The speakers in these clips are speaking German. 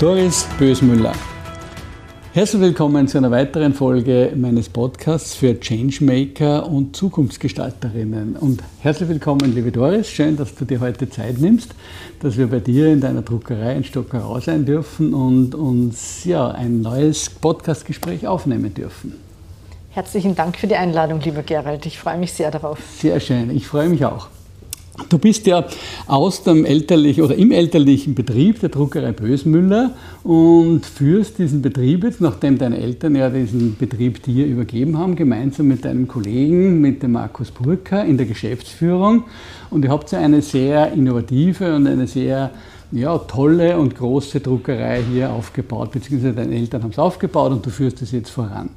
Doris Bösmüller. Herzlich willkommen zu einer weiteren Folge meines Podcasts für Changemaker und Zukunftsgestalterinnen. Und herzlich willkommen, liebe Doris. Schön, dass du dir heute Zeit nimmst, dass wir bei dir in deiner Druckerei in Stockerau sein dürfen und uns ja, ein neues Podcastgespräch aufnehmen dürfen. Herzlichen Dank für die Einladung, lieber Gerald. Ich freue mich sehr darauf. Sehr schön, ich freue mich auch. Du bist ja aus dem elterlichen oder im elterlichen Betrieb der Druckerei Bösmüller und führst diesen Betrieb jetzt, nachdem deine Eltern ja diesen Betrieb dir übergeben haben, gemeinsam mit deinem Kollegen, mit dem Markus Burka in der Geschäftsführung. Und ihr habt ja eine sehr innovative und eine sehr ja, tolle und große Druckerei hier aufgebaut, beziehungsweise deine Eltern haben es aufgebaut und du führst es jetzt voran.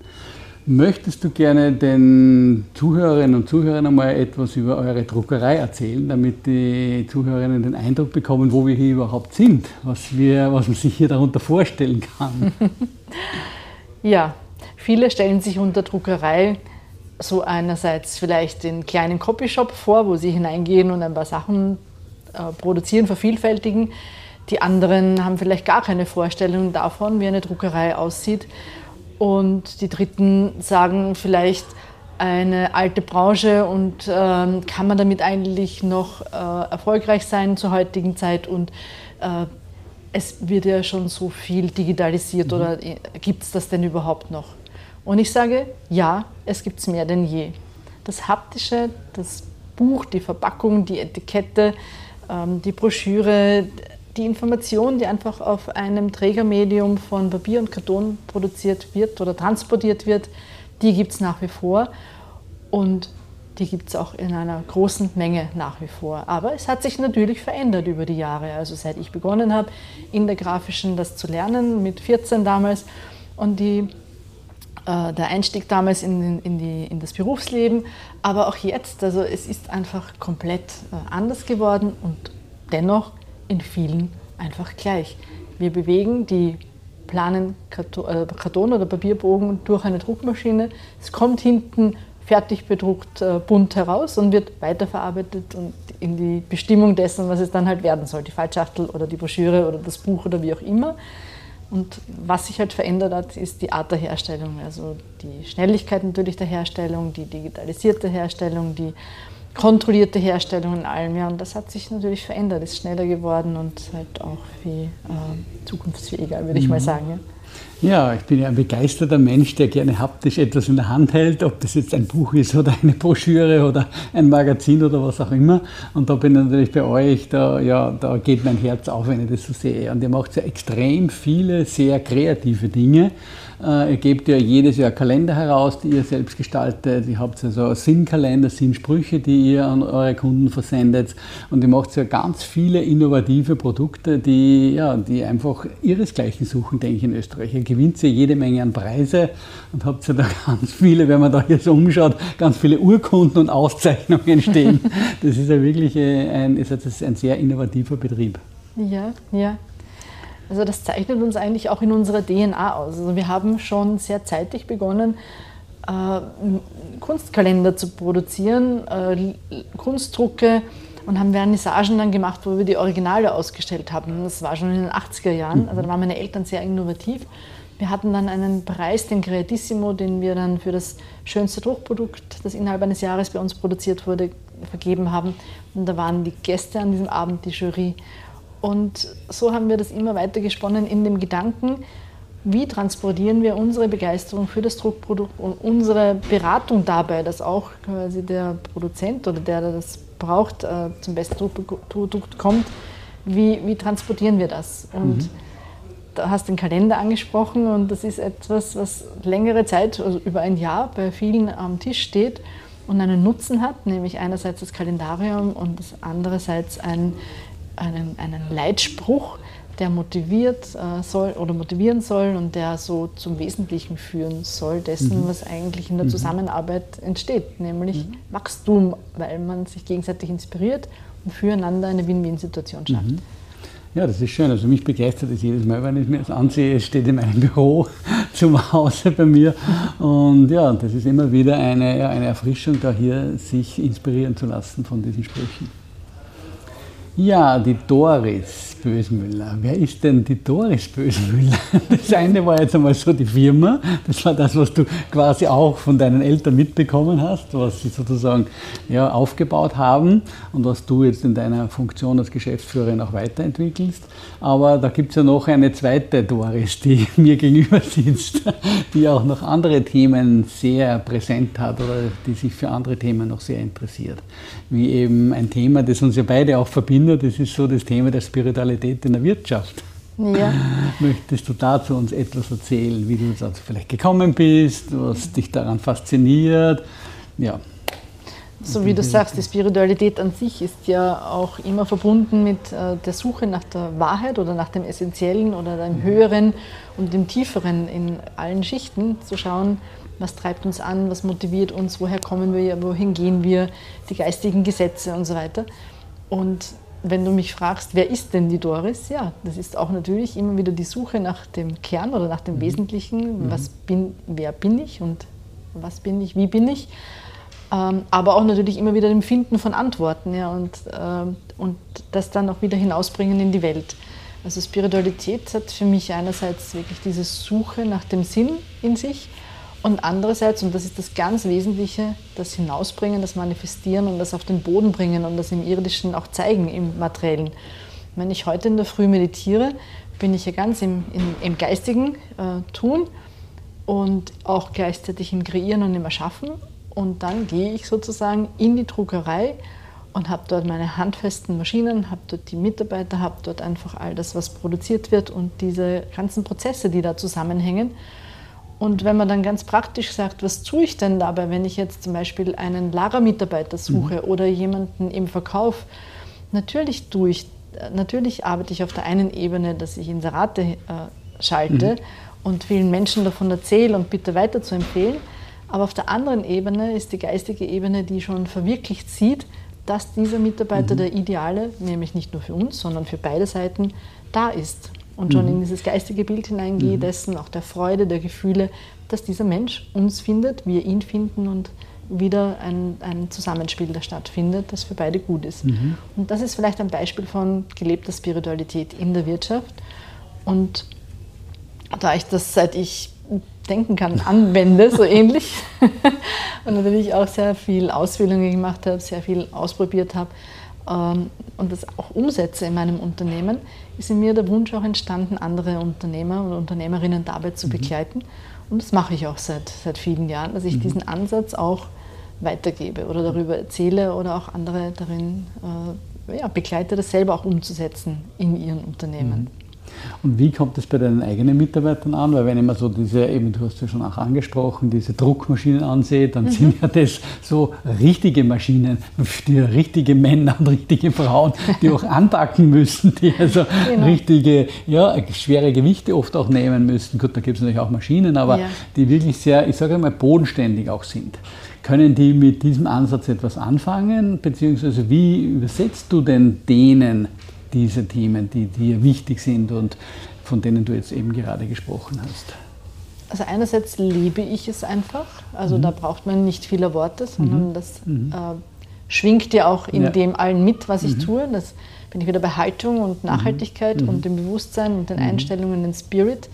Möchtest du gerne den Zuhörerinnen und Zuhörern einmal etwas über eure Druckerei erzählen, damit die Zuhörerinnen den Eindruck bekommen, wo wir hier überhaupt sind, was, wir, was man sich hier darunter vorstellen kann? ja, viele stellen sich unter Druckerei so einerseits vielleicht den kleinen Copyshop vor, wo sie hineingehen und ein paar Sachen äh, produzieren, vervielfältigen. Die anderen haben vielleicht gar keine Vorstellung davon, wie eine Druckerei aussieht und die Dritten sagen vielleicht eine alte Branche und ähm, kann man damit eigentlich noch äh, erfolgreich sein zur heutigen Zeit und äh, es wird ja schon so viel digitalisiert mhm. oder äh, gibt es das denn überhaupt noch? Und ich sage, ja, es gibt es mehr denn je. Das Haptische, das Buch, die Verpackung, die Etikette, ähm, die Broschüre, die Information, die einfach auf einem Trägermedium von Papier und Karton produziert wird oder transportiert wird, die gibt es nach wie vor und die gibt es auch in einer großen Menge nach wie vor. Aber es hat sich natürlich verändert über die Jahre. Also seit ich begonnen habe, in der Grafischen das zu lernen, mit 14 damals, und die, äh, der Einstieg damals in, in, die, in, das Berufsleben, aber auch jetzt, also es ist einfach komplett äh, anders geworden und dennoch in vielen einfach gleich. Wir bewegen die planen äh, Karton- oder Papierbogen durch eine Druckmaschine. Es kommt hinten fertig bedruckt äh, bunt heraus und wird weiterverarbeitet und in die Bestimmung dessen, was es dann halt werden soll, die Fallschachtel oder die Broschüre oder das Buch oder wie auch immer. Und was sich halt verändert hat, ist die Art der Herstellung, also die Schnelligkeit natürlich der Herstellung, die digitalisierte Herstellung, die kontrollierte Herstellung in allem. Ja, und das hat sich natürlich verändert, ist schneller geworden und halt auch viel äh, zukunftsfähiger, würde ich mal mhm. sagen. Ja. Ja, ich bin ja ein begeisterter Mensch, der gerne haptisch etwas in der Hand hält, ob das jetzt ein Buch ist oder eine Broschüre oder ein Magazin oder was auch immer. Und da bin ich natürlich bei euch, da, ja, da geht mein Herz auf, wenn ich das so sehe. Und ihr macht ja extrem viele sehr kreative Dinge. Äh, ihr gebt ja jedes Jahr Kalender heraus, die ihr selbst gestaltet. Ihr habt also Sinnkalender, Sinnsprüche, die ihr an eure Kunden versendet. Und ihr macht ja ganz viele innovative Produkte, die, ja, die einfach ihresgleichen suchen, denke ich, in Österreich. Ihr gewinnt ja jede Menge an Preise und habt ja da ganz viele, wenn man da so umschaut, ganz viele Urkunden und Auszeichnungen stehen. Das ist ja wirklich äh, ein, ist ein sehr innovativer Betrieb. Ja, ja. Also das zeichnet uns eigentlich auch in unserer DNA aus. Also wir haben schon sehr zeitig begonnen, äh, Kunstkalender zu produzieren, äh, Kunstdrucke und haben Vernissagen dann gemacht, wo wir die Originale ausgestellt haben. Das war schon in den 80er Jahren, also da waren meine Eltern sehr innovativ. Wir hatten dann einen Preis, den Creatissimo, den wir dann für das schönste Druckprodukt, das innerhalb eines Jahres bei uns produziert wurde, vergeben haben. Und da waren die Gäste an diesem Abend, die Jury. Und so haben wir das immer weiter gesponnen in dem Gedanken, wie transportieren wir unsere Begeisterung für das Druckprodukt und unsere Beratung dabei, dass auch quasi der Produzent oder der, der das braucht, äh, zum besten Druckprodukt kommt, wie, wie transportieren wir das? Und mhm. Da hast du den Kalender angesprochen und das ist etwas, was längere Zeit, also über ein Jahr bei vielen am Tisch steht und einen Nutzen hat, nämlich einerseits das Kalendarium und andererseits ein einen, einen Leitspruch, der motiviert äh, soll oder motivieren soll und der so zum Wesentlichen führen soll dessen, mhm. was eigentlich in der mhm. Zusammenarbeit entsteht, nämlich mhm. Wachstum, weil man sich gegenseitig inspiriert und füreinander eine Win-Win-Situation schafft. Mhm. Ja, das ist schön. Also mich begeistert es jedes Mal, wenn ich mir das ansehe. Es steht in meinem Büro zum Hause bei mir. Und ja, das ist immer wieder eine, eine Erfrischung, da hier sich inspirieren zu lassen von diesen Sprüchen. Ja, die Doris Bösmüller. Wer ist denn die Doris Bösmüller? Das eine war jetzt einmal so die Firma. Das war das, was du quasi auch von deinen Eltern mitbekommen hast, was sie sozusagen ja, aufgebaut haben und was du jetzt in deiner Funktion als Geschäftsführerin auch weiterentwickelst. Aber da gibt es ja noch eine zweite Doris, die mir gegenüber sitzt, die auch noch andere Themen sehr präsent hat oder die sich für andere Themen noch sehr interessiert. Wie eben ein Thema, das uns ja beide auch verbindet das ist so das Thema der Spiritualität in der Wirtschaft. Ja. Möchtest du dazu uns etwas erzählen, wie du dazu vielleicht gekommen bist, was dich daran fasziniert? Ja. So wie du sagst, die Spiritualität an sich ist ja auch immer verbunden mit äh, der Suche nach der Wahrheit oder nach dem Essentiellen oder dem mhm. Höheren und dem Tieferen in allen Schichten zu schauen, was treibt uns an, was motiviert uns, woher kommen wir, wohin gehen wir, die geistigen Gesetze und so weiter. Und wenn du mich fragst, wer ist denn die Doris? Ja, das ist auch natürlich immer wieder die Suche nach dem Kern oder nach dem mhm. Wesentlichen. Mhm. Was bin, wer bin ich und was bin ich, wie bin ich? Ähm, aber auch natürlich immer wieder dem Finden von Antworten ja, und, ähm, und das dann auch wieder hinausbringen in die Welt. Also Spiritualität hat für mich einerseits wirklich diese Suche nach dem Sinn in sich und andererseits, und das ist das ganz Wesentliche, das Hinausbringen, das Manifestieren und das auf den Boden bringen und das im Irdischen auch zeigen, im Materiellen. Wenn ich heute in der Früh meditiere, bin ich ja ganz im, im, im geistigen äh, Tun und auch gleichzeitig im Kreieren und im Erschaffen. Und dann gehe ich sozusagen in die Druckerei und habe dort meine handfesten Maschinen, habe dort die Mitarbeiter, habe dort einfach all das, was produziert wird und diese ganzen Prozesse, die da zusammenhängen. Und wenn man dann ganz praktisch sagt, was tue ich denn dabei, wenn ich jetzt zum Beispiel einen Lagermitarbeiter suche mhm. oder jemanden im Verkauf, natürlich tue ich, natürlich arbeite ich auf der einen Ebene, dass ich Inserate äh, schalte mhm. und vielen Menschen davon erzähle und bitte weiter zu empfehlen. Aber auf der anderen Ebene ist die geistige Ebene, die schon verwirklicht sieht, dass dieser Mitarbeiter mhm. der Ideale, nämlich nicht nur für uns, sondern für beide Seiten, da ist und schon mhm. in dieses geistige Bild hineingehe, mhm. dessen auch der Freude, der Gefühle, dass dieser Mensch uns findet, wir ihn finden und wieder ein, ein Zusammenspiel, das stattfindet, das für beide gut ist. Mhm. Und das ist vielleicht ein Beispiel von gelebter Spiritualität in der Wirtschaft. Und da ich das seit ich denken kann, anwende, so ähnlich, und natürlich auch sehr viel Ausbildungen gemacht habe, sehr viel ausprobiert habe, und das auch umsetze in meinem Unternehmen, ist in mir der Wunsch auch entstanden, andere Unternehmer und Unternehmerinnen dabei zu mhm. begleiten. Und das mache ich auch seit, seit vielen Jahren, dass ich mhm. diesen Ansatz auch weitergebe oder darüber erzähle oder auch andere darin äh, ja, begleite, das selber auch umzusetzen in ihren Unternehmen. Mhm. Und wie kommt es bei deinen eigenen Mitarbeitern an? Weil wenn ich mir so diese, eben du hast ja schon auch angesprochen, diese Druckmaschinen ansehe, dann mhm. sind ja das so richtige Maschinen, die richtige Männer und richtige Frauen, die auch anpacken müssen, die also genau. richtige, ja, schwere Gewichte oft auch nehmen müssen. Gut, da gibt es natürlich auch Maschinen, aber ja. die wirklich sehr, ich sage mal, bodenständig auch sind. Können die mit diesem Ansatz etwas anfangen? Beziehungsweise wie übersetzt du denn denen diese Themen, die dir wichtig sind und von denen du jetzt eben gerade gesprochen hast? Also einerseits liebe ich es einfach, also mhm. da braucht man nicht viele Worte, sondern mhm. das mhm. Äh, schwingt ja auch in ja. dem allen mit, was ich mhm. tue. Das bin ich wieder bei Haltung und mhm. Nachhaltigkeit mhm. und dem Bewusstsein und den Einstellungen, den Spirit.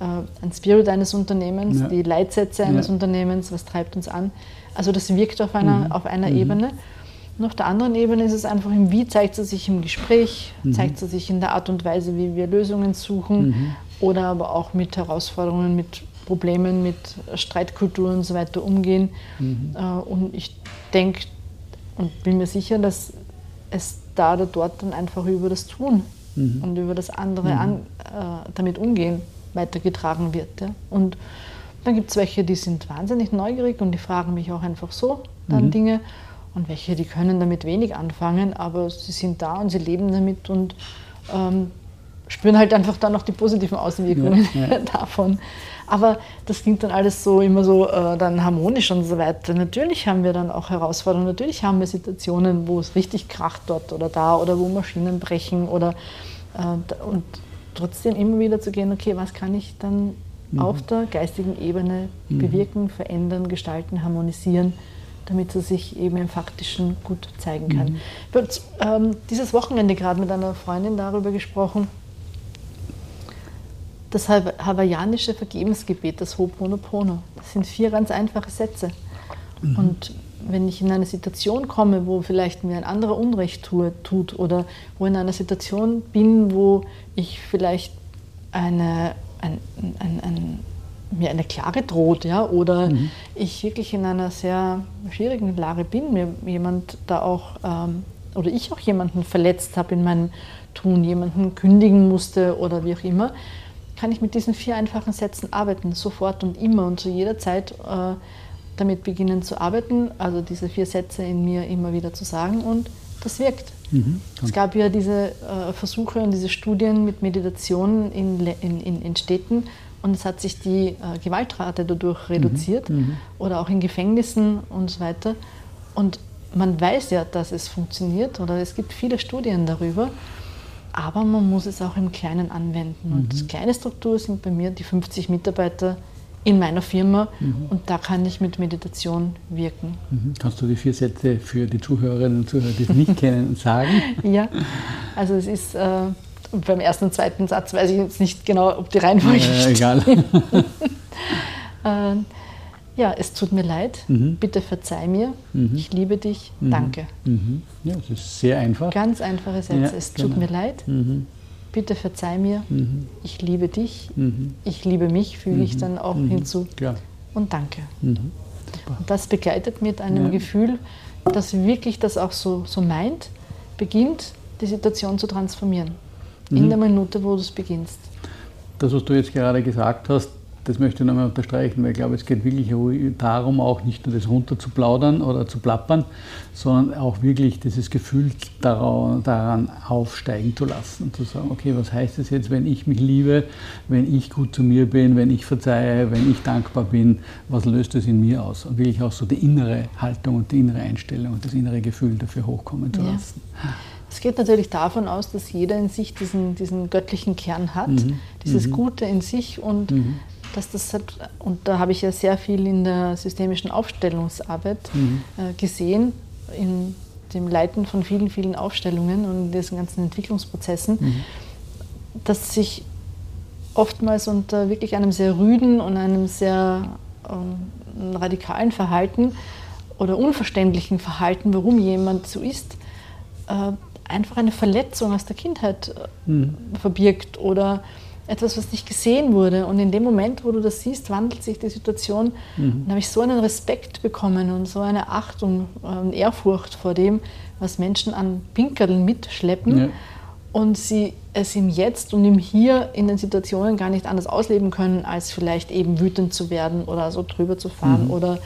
Äh, ein Spirit eines Unternehmens, ja. die Leitsätze eines ja. Unternehmens, was treibt uns an. Also das wirkt auf einer, auf einer Ebene. Und auf der anderen Ebene ist es einfach im Wie zeigt es sich im Gespräch, mhm. zeigt es sich in der Art und Weise, wie wir Lösungen suchen mhm. oder aber auch mit Herausforderungen, mit Problemen, mit Streitkultur und so weiter umgehen. Mhm. Äh, und ich denke und bin mir sicher, dass es da oder dort dann einfach über das Tun mhm. und über das andere mhm. an, äh, damit umgehen weitergetragen wird. Ja. Und dann gibt es welche, die sind wahnsinnig neugierig und die fragen mich auch einfach so dann mhm. Dinge und welche, die können damit wenig anfangen, aber sie sind da und sie leben damit und ähm, spüren halt einfach dann noch die positiven Auswirkungen ja, ja. davon. Aber das klingt dann alles so immer so äh, dann harmonisch und so weiter. Natürlich haben wir dann auch Herausforderungen, natürlich haben wir Situationen, wo es richtig kracht dort oder da oder wo Maschinen brechen oder äh, und trotzdem immer wieder zu gehen, okay, was kann ich dann mhm. auf der geistigen Ebene mhm. bewirken, verändern, gestalten, harmonisieren, damit es sich eben im Faktischen gut zeigen kann. Mhm. Ich habe ähm, dieses Wochenende gerade mit einer Freundin darüber gesprochen, das hawaiianische Vergebensgebet, das Ho'oponopono. Das sind vier ganz einfache Sätze. Mhm. Und wenn ich in eine Situation komme, wo vielleicht mir ein anderer Unrecht tue, tut oder wo in einer Situation bin, wo ich vielleicht eine, ein, ein, ein, mir eine Klage droht ja, oder mhm. ich wirklich in einer sehr schwierigen Lage bin, mir jemand da auch ähm, oder ich auch jemanden verletzt habe in meinem Tun, jemanden kündigen musste oder wie auch immer, kann ich mit diesen vier einfachen Sätzen arbeiten, sofort und immer und zu jeder Zeit äh, damit beginnen zu arbeiten, also diese vier Sätze in mir immer wieder zu sagen und das wirkt. Mhm. Es gab ja diese äh, Versuche und diese Studien mit Meditation in, in, in Städten und es hat sich die äh, Gewaltrate dadurch mhm. reduziert mhm. oder auch in Gefängnissen und so weiter. Und man weiß ja, dass es funktioniert oder es gibt viele Studien darüber aber man muss es auch im Kleinen anwenden. Und mhm. kleine Struktur sind bei mir die 50 Mitarbeiter in meiner Firma mhm. und da kann ich mit Meditation wirken. Mhm. Kannst du die vier Sätze für die Zuhörerinnen und Zuhörer, die es nicht kennen, sagen? Ja, also es ist äh, beim ersten und zweiten Satz weiß ich jetzt nicht genau, ob die Reihenfolge äh, Egal. äh, ja, es tut mir leid, mhm. bitte verzeih mir, mhm. ich liebe dich, mhm. danke. Mhm. Ja, das ist sehr einfach. Ganz einfache Sätze. Ja, es genau. tut mir leid, mhm. bitte verzeih mir, mhm. ich liebe dich, ich liebe mich, füge ich dann auch hinzu. Klar. Und danke. Und das begleitet mit einem ja. Gefühl, das wirklich das auch so, so meint, beginnt die Situation zu transformieren. In der Minute, wo du es beginnst. Das, was du jetzt gerade gesagt hast, das möchte ich nochmal unterstreichen, weil ich glaube, es geht wirklich darum, auch nicht nur das runterzuplaudern oder zu plappern, sondern auch wirklich dieses Gefühl daran, aufsteigen zu lassen und zu sagen, okay, was heißt es jetzt, wenn ich mich liebe, wenn ich gut zu mir bin, wenn ich verzeihe, wenn ich dankbar bin, was löst das in mir aus? Und wirklich auch so die innere Haltung und die innere Einstellung und das innere Gefühl dafür hochkommen zu lassen. Ja. Es geht natürlich davon aus, dass jeder in sich diesen, diesen göttlichen Kern hat, mhm. dieses mhm. Gute in sich und mhm dass das hat, und da habe ich ja sehr viel in der systemischen Aufstellungsarbeit mhm. äh, gesehen, in dem Leiten von vielen, vielen Aufstellungen und in diesen ganzen Entwicklungsprozessen, mhm. dass sich oftmals unter wirklich einem sehr rüden und einem sehr ähm, radikalen Verhalten oder unverständlichen Verhalten, warum jemand so ist, äh, einfach eine Verletzung aus der Kindheit mhm. verbirgt oder etwas, was nicht gesehen wurde. Und in dem Moment, wo du das siehst, wandelt sich die Situation. Mhm. Dann habe ich so einen Respekt bekommen und so eine Achtung und Ehrfurcht vor dem, was Menschen an Pinkeln mitschleppen. Ja. Und sie es im Jetzt und im Hier in den Situationen gar nicht anders ausleben können, als vielleicht eben wütend zu werden oder so drüber zu fahren mhm. oder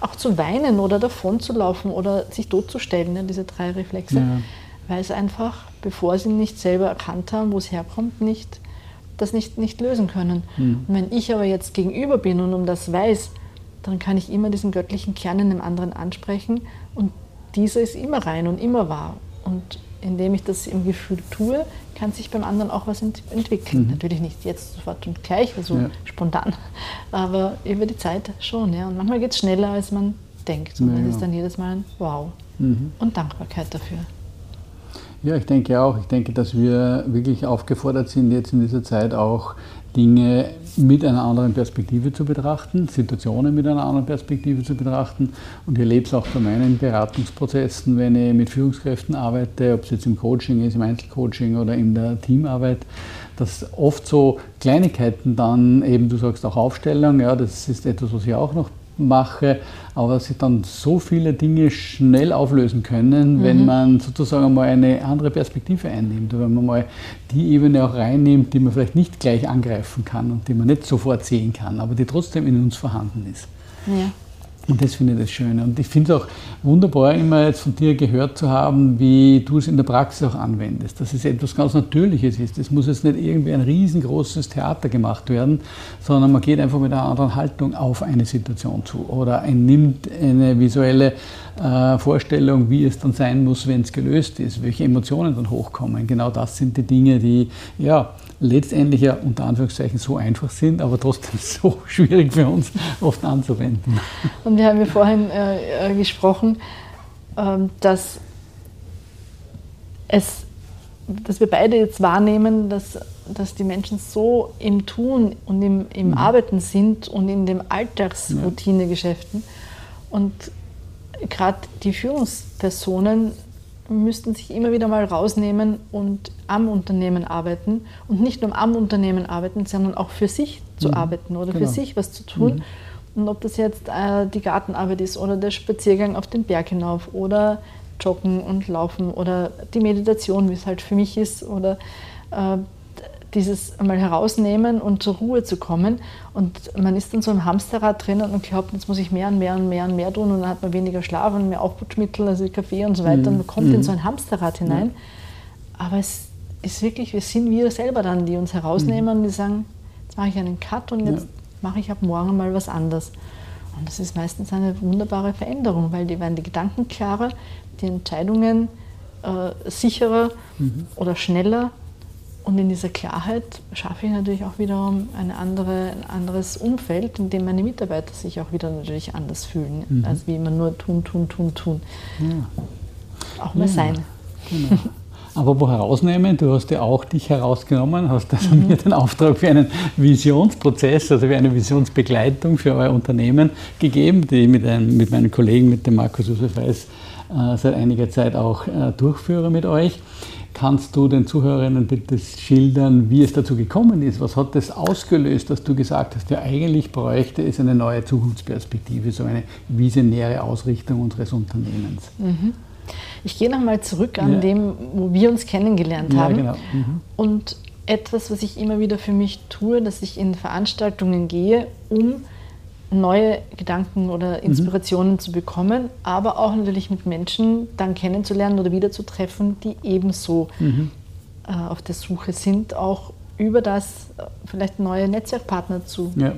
auch zu weinen oder davon zu laufen oder sich totzustellen, ja, diese drei Reflexe. Ja. Weil es einfach, bevor sie nicht selber erkannt haben, wo es herkommt, nicht das nicht, nicht lösen können. Mhm. Und wenn ich aber jetzt gegenüber bin und um das weiß, dann kann ich immer diesen göttlichen Kern in dem anderen ansprechen und dieser ist immer rein und immer wahr. Und indem ich das im Gefühl tue, kann sich beim anderen auch was ent entwickeln. Mhm. Natürlich nicht jetzt sofort und gleich, also ja. spontan, aber über die Zeit schon. Ja. Und manchmal geht es schneller, als man denkt. Und ja, das ist dann jedes Mal ein Wow mhm. und Dankbarkeit dafür. Ja, ich denke auch. Ich denke, dass wir wirklich aufgefordert sind, jetzt in dieser Zeit auch Dinge mit einer anderen Perspektive zu betrachten, Situationen mit einer anderen Perspektive zu betrachten. Und ich erlebe es auch bei meinen Beratungsprozessen, wenn ich mit Führungskräften arbeite, ob es jetzt im Coaching ist, im Einzelcoaching oder in der Teamarbeit, dass oft so Kleinigkeiten dann eben, du sagst auch Aufstellung, ja, das ist etwas, was ich auch noch mache, aber sich dann so viele Dinge schnell auflösen können, mhm. wenn man sozusagen mal eine andere Perspektive einnimmt, wenn man mal die Ebene auch reinnimmt, die man vielleicht nicht gleich angreifen kann und die man nicht sofort sehen kann, aber die trotzdem in uns vorhanden ist. Ja. Und das finde ich das Schöne. Und ich finde es auch wunderbar, immer jetzt von dir gehört zu haben, wie du es in der Praxis auch anwendest. Dass es etwas ganz Natürliches ist. Es muss jetzt nicht irgendwie ein riesengroßes Theater gemacht werden, sondern man geht einfach mit einer anderen Haltung auf eine Situation zu. Oder ein, nimmt eine visuelle äh, Vorstellung, wie es dann sein muss, wenn es gelöst ist, welche Emotionen dann hochkommen. Genau das sind die Dinge, die ja, letztendlich ja unter Anführungszeichen so einfach sind, aber trotzdem so schwierig für uns oft anzuwenden. Und wir haben ja vorhin äh, äh, gesprochen, äh, dass es dass wir beide jetzt wahrnehmen, dass, dass die Menschen so im Tun und im, im mhm. Arbeiten sind und in den Alltagsroutinegeschäften. Und gerade die Führungspersonen müssten sich immer wieder mal rausnehmen und am Unternehmen arbeiten und nicht nur am Unternehmen arbeiten, sondern auch für sich zu mhm. arbeiten oder genau. für sich was zu tun. Mhm. Und ob das jetzt äh, die Gartenarbeit ist oder der Spaziergang auf den Berg hinauf oder Joggen und Laufen oder die Meditation, wie es halt für mich ist, oder äh, dieses einmal herausnehmen und zur Ruhe zu kommen. Und man ist dann so im Hamsterrad drinnen und glaubt, jetzt muss ich mehr und mehr und mehr und mehr tun und dann hat man weniger Schlaf und mehr Aufputschmittel, also Kaffee und so weiter. Mhm. Und man kommt mhm. in so ein Hamsterrad hinein. Mhm. Aber es ist wirklich, wir sind wir selber dann, die uns herausnehmen mhm. und die sagen, jetzt mache ich einen Cut und jetzt ja. mache ich ab morgen mal was anderes. Und das ist meistens eine wunderbare Veränderung, weil die werden die Gedanken klarer, die Entscheidungen äh, sicherer mhm. oder schneller und in dieser Klarheit schaffe ich natürlich auch wiederum eine andere, ein anderes Umfeld, in dem meine Mitarbeiter sich auch wieder natürlich anders fühlen, mhm. als wie immer nur tun, tun, tun, tun. Ja. Auch mal ja, sein. Genau. Aber wo herausnehmen, du hast ja auch dich herausgenommen, hast also mhm. mir den Auftrag für einen Visionsprozess, also für eine Visionsbegleitung für euer Unternehmen gegeben, die ich mit, einem, mit meinem Kollegen, mit dem Markus Josef Weiß, äh, seit einiger Zeit auch äh, durchführe mit euch. Kannst du den Zuhörerinnen bitte schildern, wie es dazu gekommen ist? Was hat das ausgelöst, dass du gesagt hast, ja eigentlich bräuchte es eine neue Zukunftsperspektive, so eine visionäre Ausrichtung unseres Unternehmens? Mhm. Ich gehe nochmal zurück an ja. dem, wo wir uns kennengelernt haben. Ja, genau. Mhm. Und etwas, was ich immer wieder für mich tue, dass ich in Veranstaltungen gehe, um neue Gedanken oder mhm. Inspirationen mhm. zu bekommen, aber auch natürlich mit Menschen dann kennenzulernen oder wiederzutreffen, die ebenso mhm. äh, auf der Suche sind, auch über das äh, vielleicht neue Netzwerkpartner zu, ja. äh,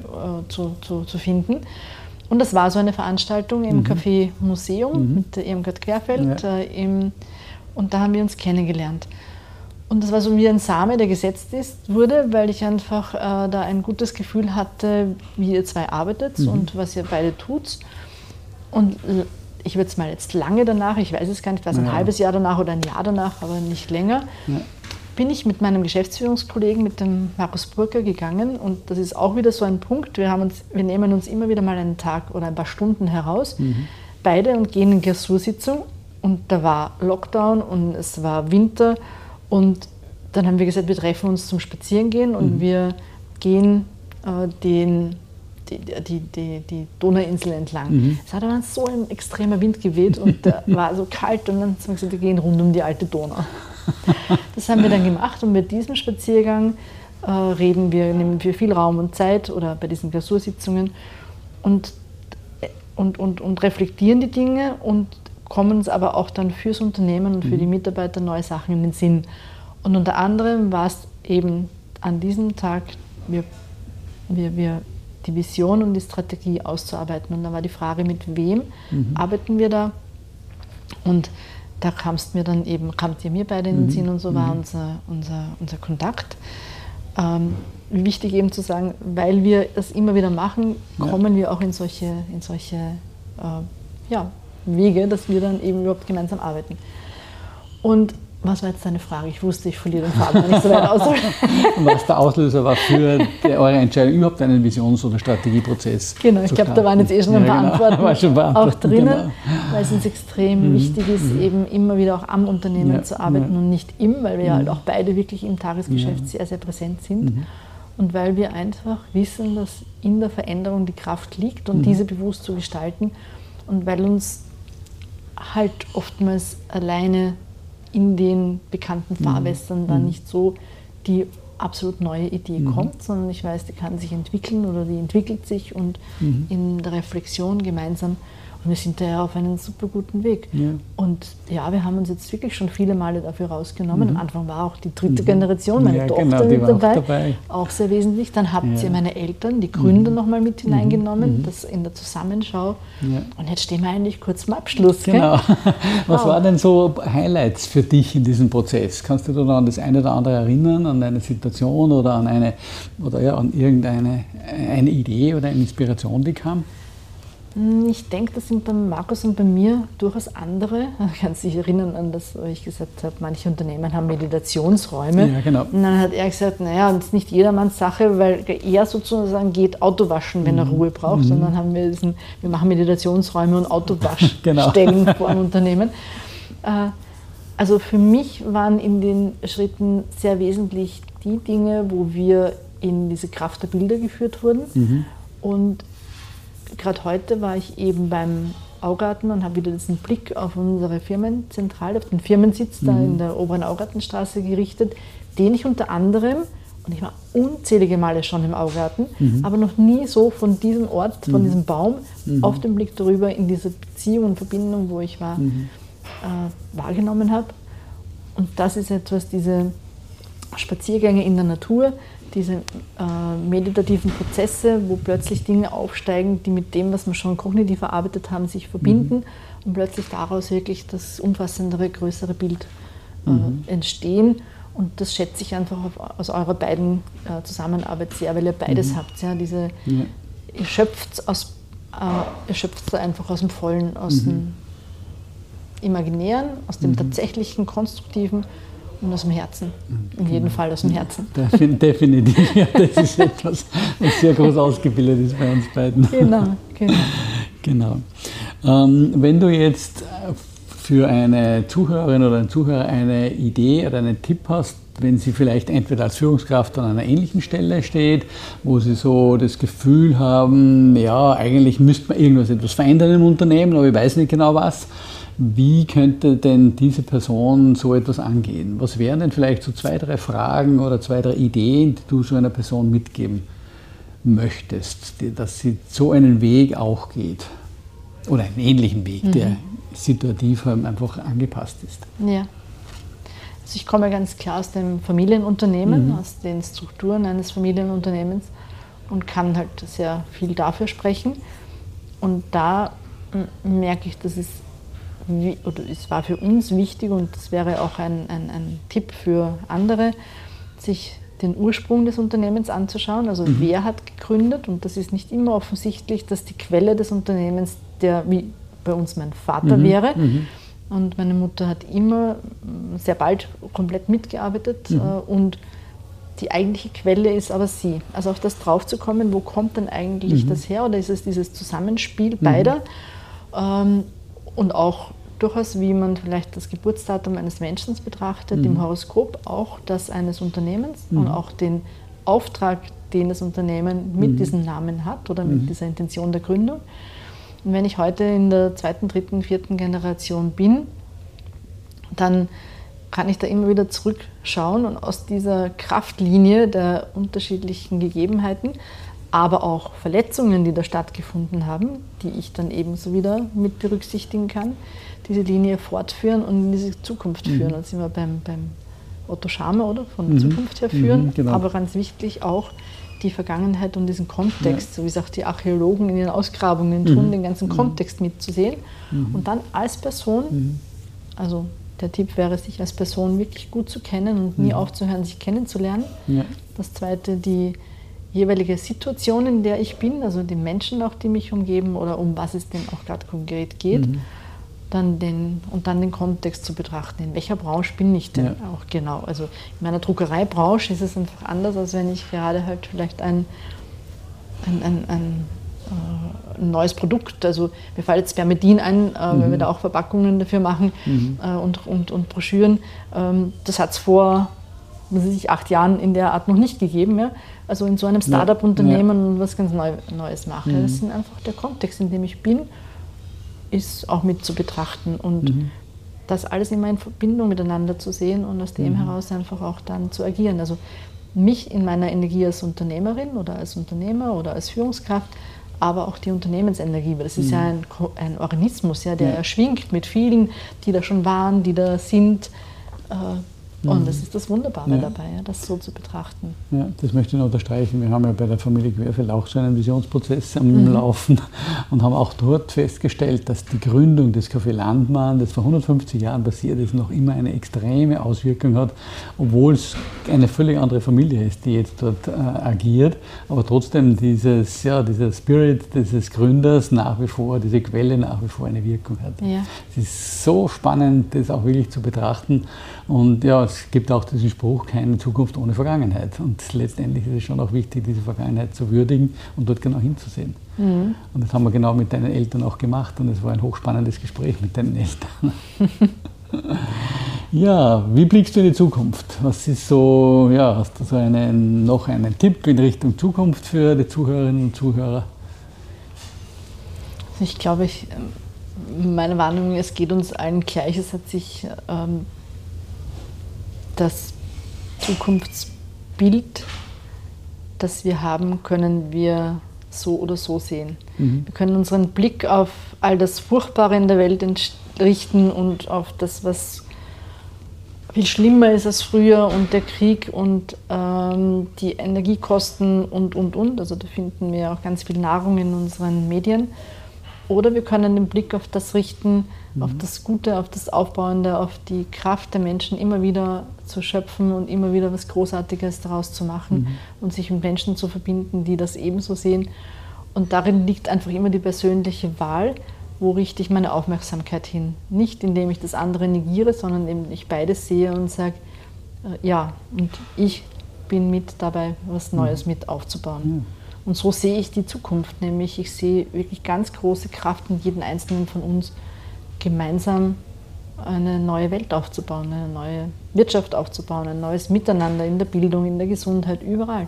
zu, zu, zu, finden. Und das war so eine Veranstaltung im mhm. Café Museum mhm. mit Irmgard Querfeld. Ja. Äh, im, und da haben wir uns kennengelernt. Und das war so wie ein Same, der gesetzt ist, wurde, weil ich einfach äh, da ein gutes Gefühl hatte, wie ihr zwei arbeitet mhm. und was ihr beide tut. Und ich würde es mal jetzt lange danach, ich weiß es gar nicht, war es ein ja. halbes Jahr danach oder ein Jahr danach, aber nicht länger, ja. bin ich mit meinem Geschäftsführungskollegen, mit dem Markus Burger, gegangen. Und das ist auch wieder so ein Punkt. Wir, haben uns, wir nehmen uns immer wieder mal einen Tag oder ein paar Stunden heraus, mhm. beide, und gehen in Klausursitzung. Und da war Lockdown und es war Winter. Und dann haben wir gesagt, wir treffen uns zum Spazierengehen und mhm. wir gehen äh, den, die, die, die, die Donauinsel entlang. Mhm. Es hat aber so ein extremer Wind geweht und äh, war so kalt und dann haben wir gesagt, wir gehen rund um die alte Donau. Das haben wir dann gemacht und bei diesem Spaziergang äh, reden wir, nehmen wir viel Raum und Zeit oder bei diesen Klausursitzungen und, und, und, und reflektieren die Dinge und kommen uns aber auch dann fürs Unternehmen und für die mhm. Mitarbeiter neue Sachen in den Sinn. Und unter anderem war es eben an diesem Tag, wir, wir, wir die Vision und die Strategie auszuarbeiten. Und da war die Frage, mit wem mhm. arbeiten wir da? Und da kamst mir dann eben, kamt ihr mir beide in den mhm. Sinn und so war mhm. unser, unser, unser Kontakt. Ähm, wichtig eben zu sagen, weil wir das immer wieder machen, kommen ja. wir auch in solche, in solche äh, ja, Wege, dass wir dann eben überhaupt gemeinsam arbeiten. Und was war jetzt deine Frage? Ich wusste, ich verliere den Faden, wenn ich so weit aushole. was der Auslöser war für die, eure Entscheidung, überhaupt einen Visions- oder Strategieprozess Genau, ich glaube, da waren jetzt eh schon ein paar ja, genau. Antworten schon auch drinnen, genau. weil es uns extrem mhm. wichtig ist, mhm. eben immer wieder auch am Unternehmen ja, zu arbeiten ja. und nicht im, weil wir ja halt auch beide wirklich im Tagesgeschäft sehr, sehr präsent sind. Mhm. Und weil wir einfach wissen, dass in der Veränderung die Kraft liegt und mhm. diese bewusst zu gestalten und weil uns halt oftmals alleine in den bekannten mhm. Fahrwässern mhm. dann nicht so die absolut neue Idee mhm. kommt, sondern ich weiß, die kann sich entwickeln oder die entwickelt sich und mhm. in der Reflexion gemeinsam und wir sind da ja auf einem super guten Weg. Ja. Und ja, wir haben uns jetzt wirklich schon viele Male dafür rausgenommen. Mhm. Am Anfang war auch die dritte mhm. Generation, meine ja, Tochter genau, mit dabei, auch dabei, auch sehr wesentlich. Dann habt ja. ihr meine Eltern, die Gründer mhm. nochmal mit hineingenommen, mhm. das in der Zusammenschau. Und jetzt stehen wir eigentlich kurz zum Abschluss. Genau. Was waren denn so Highlights für dich in diesem Prozess? Kannst du dich noch an das eine oder andere erinnern, an eine Situation oder an eine oder ja, an irgendeine eine Idee oder eine Inspiration, die kam? Hm, ich denke, das sind bei Markus und bei mir durchaus andere. Ich kann sich erinnern an das, wo ich gesagt habe, manche Unternehmen haben Meditationsräume. Ja, genau. Und dann hat er gesagt, naja, das ist nicht jedermanns Sache, weil er sozusagen geht Autowaschen, wenn er mhm. Ruhe braucht, mhm. sondern haben wir diesen, wir machen Meditationsräume und Autowaschstellen genau. vor dem Unternehmen. Äh, also für mich waren in den Schritten sehr wesentlich die Dinge, wo wir in diese Kraft der Bilder geführt wurden. Mhm. Und gerade heute war ich eben beim Augarten und habe wieder diesen Blick auf unsere Firmenzentrale, auf den Firmensitz mhm. da in der oberen Augartenstraße gerichtet, den ich unter anderem, und ich war unzählige Male schon im Augarten, mhm. aber noch nie so von diesem Ort, von mhm. diesem Baum, mhm. auf den Blick darüber in dieser Beziehung und Verbindung, wo ich war, mhm. äh, wahrgenommen habe. Und das ist etwas, diese Spaziergänge in der Natur, diese äh, meditativen Prozesse, wo plötzlich Dinge aufsteigen, die mit dem, was wir schon kognitiv verarbeitet haben, sich verbinden mhm. und plötzlich daraus wirklich das umfassendere, größere Bild äh, mhm. entstehen. Und das schätze ich einfach auf, aus eurer beiden äh, Zusammenarbeit sehr, weil ihr beides mhm. habt. Ja, diese, ja. Ihr schöpft aus, äh, ihr schöpft einfach aus dem Vollen, aus mhm. dem Imaginären, aus dem mhm. tatsächlichen, konstruktiven und aus dem Herzen. In jedem Fall aus dem Herzen. Definitiv, ja, das ist etwas, was sehr groß ausgebildet ist bei uns beiden. Genau, genau. genau. Ähm, wenn du jetzt für eine Zuhörerin oder einen Zuhörer eine Idee oder einen Tipp hast, wenn sie vielleicht entweder als Führungskraft an einer ähnlichen Stelle steht, wo sie so das Gefühl haben, ja, eigentlich müsste man irgendwas etwas verändern im Unternehmen, aber ich weiß nicht genau was wie könnte denn diese Person so etwas angehen? Was wären denn vielleicht so zwei, drei Fragen oder zwei, drei Ideen, die du so einer Person mitgeben möchtest, dass sie so einen Weg auch geht? Oder einen ähnlichen Weg, mhm. der situativ einfach angepasst ist. Ja. Also ich komme ganz klar aus dem Familienunternehmen, mhm. aus den Strukturen eines Familienunternehmens und kann halt sehr viel dafür sprechen. Und da merke ich, dass es oder es war für uns wichtig und das wäre auch ein, ein, ein Tipp für andere, sich den Ursprung des Unternehmens anzuschauen. Also mhm. wer hat gegründet und das ist nicht immer offensichtlich, dass die Quelle des Unternehmens, der wie bei uns mein Vater mhm. wäre. Mhm. Und meine Mutter hat immer sehr bald komplett mitgearbeitet mhm. äh, und die eigentliche Quelle ist aber sie. Also auf das draufzukommen, wo kommt denn eigentlich mhm. das her oder ist es dieses Zusammenspiel beider? Mhm. Ähm, und auch durchaus, wie man vielleicht das Geburtsdatum eines Menschen betrachtet, mhm. im Horoskop auch das eines Unternehmens mhm. und auch den Auftrag, den das Unternehmen mit mhm. diesem Namen hat oder mit mhm. dieser Intention der Gründung. Und wenn ich heute in der zweiten, dritten, vierten Generation bin, dann kann ich da immer wieder zurückschauen und aus dieser Kraftlinie der unterschiedlichen Gegebenheiten aber auch Verletzungen, die da stattgefunden haben, die ich dann ebenso wieder mit berücksichtigen kann, diese Linie fortführen und in diese Zukunft mhm. führen. Und sind wir beim, beim Otto Schama, oder? Von der mhm. Zukunft her führen, mhm, genau. aber ganz wichtig auch die Vergangenheit und diesen Kontext, ja. so wie es auch die Archäologen in ihren Ausgrabungen tun, mhm. den ganzen mhm. Kontext mitzusehen mhm. und dann als Person, also der Tipp wäre, sich als Person wirklich gut zu kennen und nie aufzuhören, sich kennenzulernen. Ja. Das zweite, die jeweilige Situation, in der ich bin, also die Menschen auch, die mich umgeben oder um was es denn auch gerade konkret geht, mhm. dann den, und dann den Kontext zu betrachten. In welcher Branche bin ich denn ja. auch genau? Also in meiner Druckereibranche ist es einfach anders, als wenn ich gerade halt vielleicht ein, ein, ein, ein, äh, ein neues Produkt, also mir fällt jetzt Spermidin ein, äh, mhm. weil wir da auch Verpackungen dafür machen mhm. äh, und, und, und Broschüren. Ähm, das hat es vor was weiß ich, acht Jahren in der Art noch nicht gegeben. Ja? Also in so einem Startup-Unternehmen ja. was ganz Neu Neues mache. Mhm. Das ist einfach der Kontext, in dem ich bin, ist auch mit zu betrachten und mhm. das alles immer in Verbindung miteinander zu sehen und aus dem mhm. heraus einfach auch dann zu agieren. Also mich in meiner Energie als Unternehmerin oder als Unternehmer oder als Führungskraft, aber auch die Unternehmensenergie, weil das ist mhm. ja ein, ein, Organismus, ja, der ja. schwingt mit vielen, die da schon waren, die da sind. Äh, und das ist das Wunderbare ja. dabei, ja, das so zu betrachten. Ja, das möchte ich noch unterstreichen. Wir haben ja bei der Familie Querfeld auch so einen Visionsprozess am mhm. Laufen und haben auch dort festgestellt, dass die Gründung des Café Landmann, das vor 150 Jahren passiert ist, noch immer eine extreme Auswirkung hat, obwohl es eine völlig andere Familie ist, die jetzt dort äh, agiert. Aber trotzdem dieses, ja, dieser Spirit dieses Gründers nach wie vor, diese Quelle nach wie vor eine Wirkung hat. Ja. Es ist so spannend, das auch wirklich zu betrachten. Und ja, es gibt auch diesen Spruch, keine Zukunft ohne Vergangenheit. Und letztendlich ist es schon auch wichtig, diese Vergangenheit zu würdigen und dort genau hinzusehen. Mhm. Und das haben wir genau mit deinen Eltern auch gemacht und es war ein hochspannendes Gespräch mit deinen Eltern. ja, wie blickst du in die Zukunft? Was ist so, ja, hast du so einen, noch einen Tipp in Richtung Zukunft für die Zuhörerinnen und Zuhörer? Ich glaube, ich, meine Warnung, es geht uns allen gleich. Es hat sich ähm, das Zukunftsbild, das wir haben, können wir so oder so sehen. Mhm. Wir können unseren Blick auf all das Furchtbare in der Welt richten und auf das, was viel schlimmer ist als früher und der Krieg und ähm, die Energiekosten und, und, und. Also da finden wir auch ganz viel Nahrung in unseren Medien. Oder wir können den Blick auf das richten, mhm. auf das Gute, auf das Aufbauende, auf die Kraft der Menschen immer wieder zu schöpfen und immer wieder was Großartiges daraus zu machen mhm. und sich mit Menschen zu verbinden, die das ebenso sehen. Und darin liegt einfach immer die persönliche Wahl, wo richte ich meine Aufmerksamkeit hin. Nicht indem ich das andere negiere, sondern indem ich beides sehe und sage, äh, ja, und ich bin mit dabei, was Neues mhm. mit aufzubauen. Und so sehe ich die Zukunft, nämlich ich sehe wirklich ganz große Kraft in jedem Einzelnen von uns, gemeinsam eine neue Welt aufzubauen, eine neue Wirtschaft aufzubauen, ein neues Miteinander in der Bildung, in der Gesundheit, überall.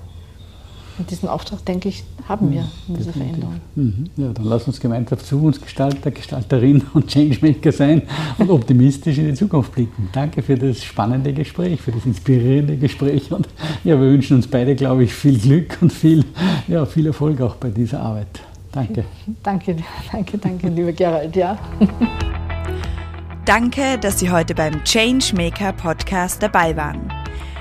Und diesen Auftrag, denke ich, haben wir in dieser Veränderung. Mhm. Ja, dann lass uns gemeinsam Zukunftsgestalter, Gestalterin und Changemaker sein und optimistisch in die Zukunft blicken. Danke für das spannende Gespräch, für das inspirierende Gespräch. Und ja, wir wünschen uns beide, glaube ich, viel Glück und viel, ja, viel Erfolg auch bei dieser Arbeit. Danke. Danke, danke, danke, lieber Gerald. Ja. Danke, dass Sie heute beim Changemaker Podcast dabei waren.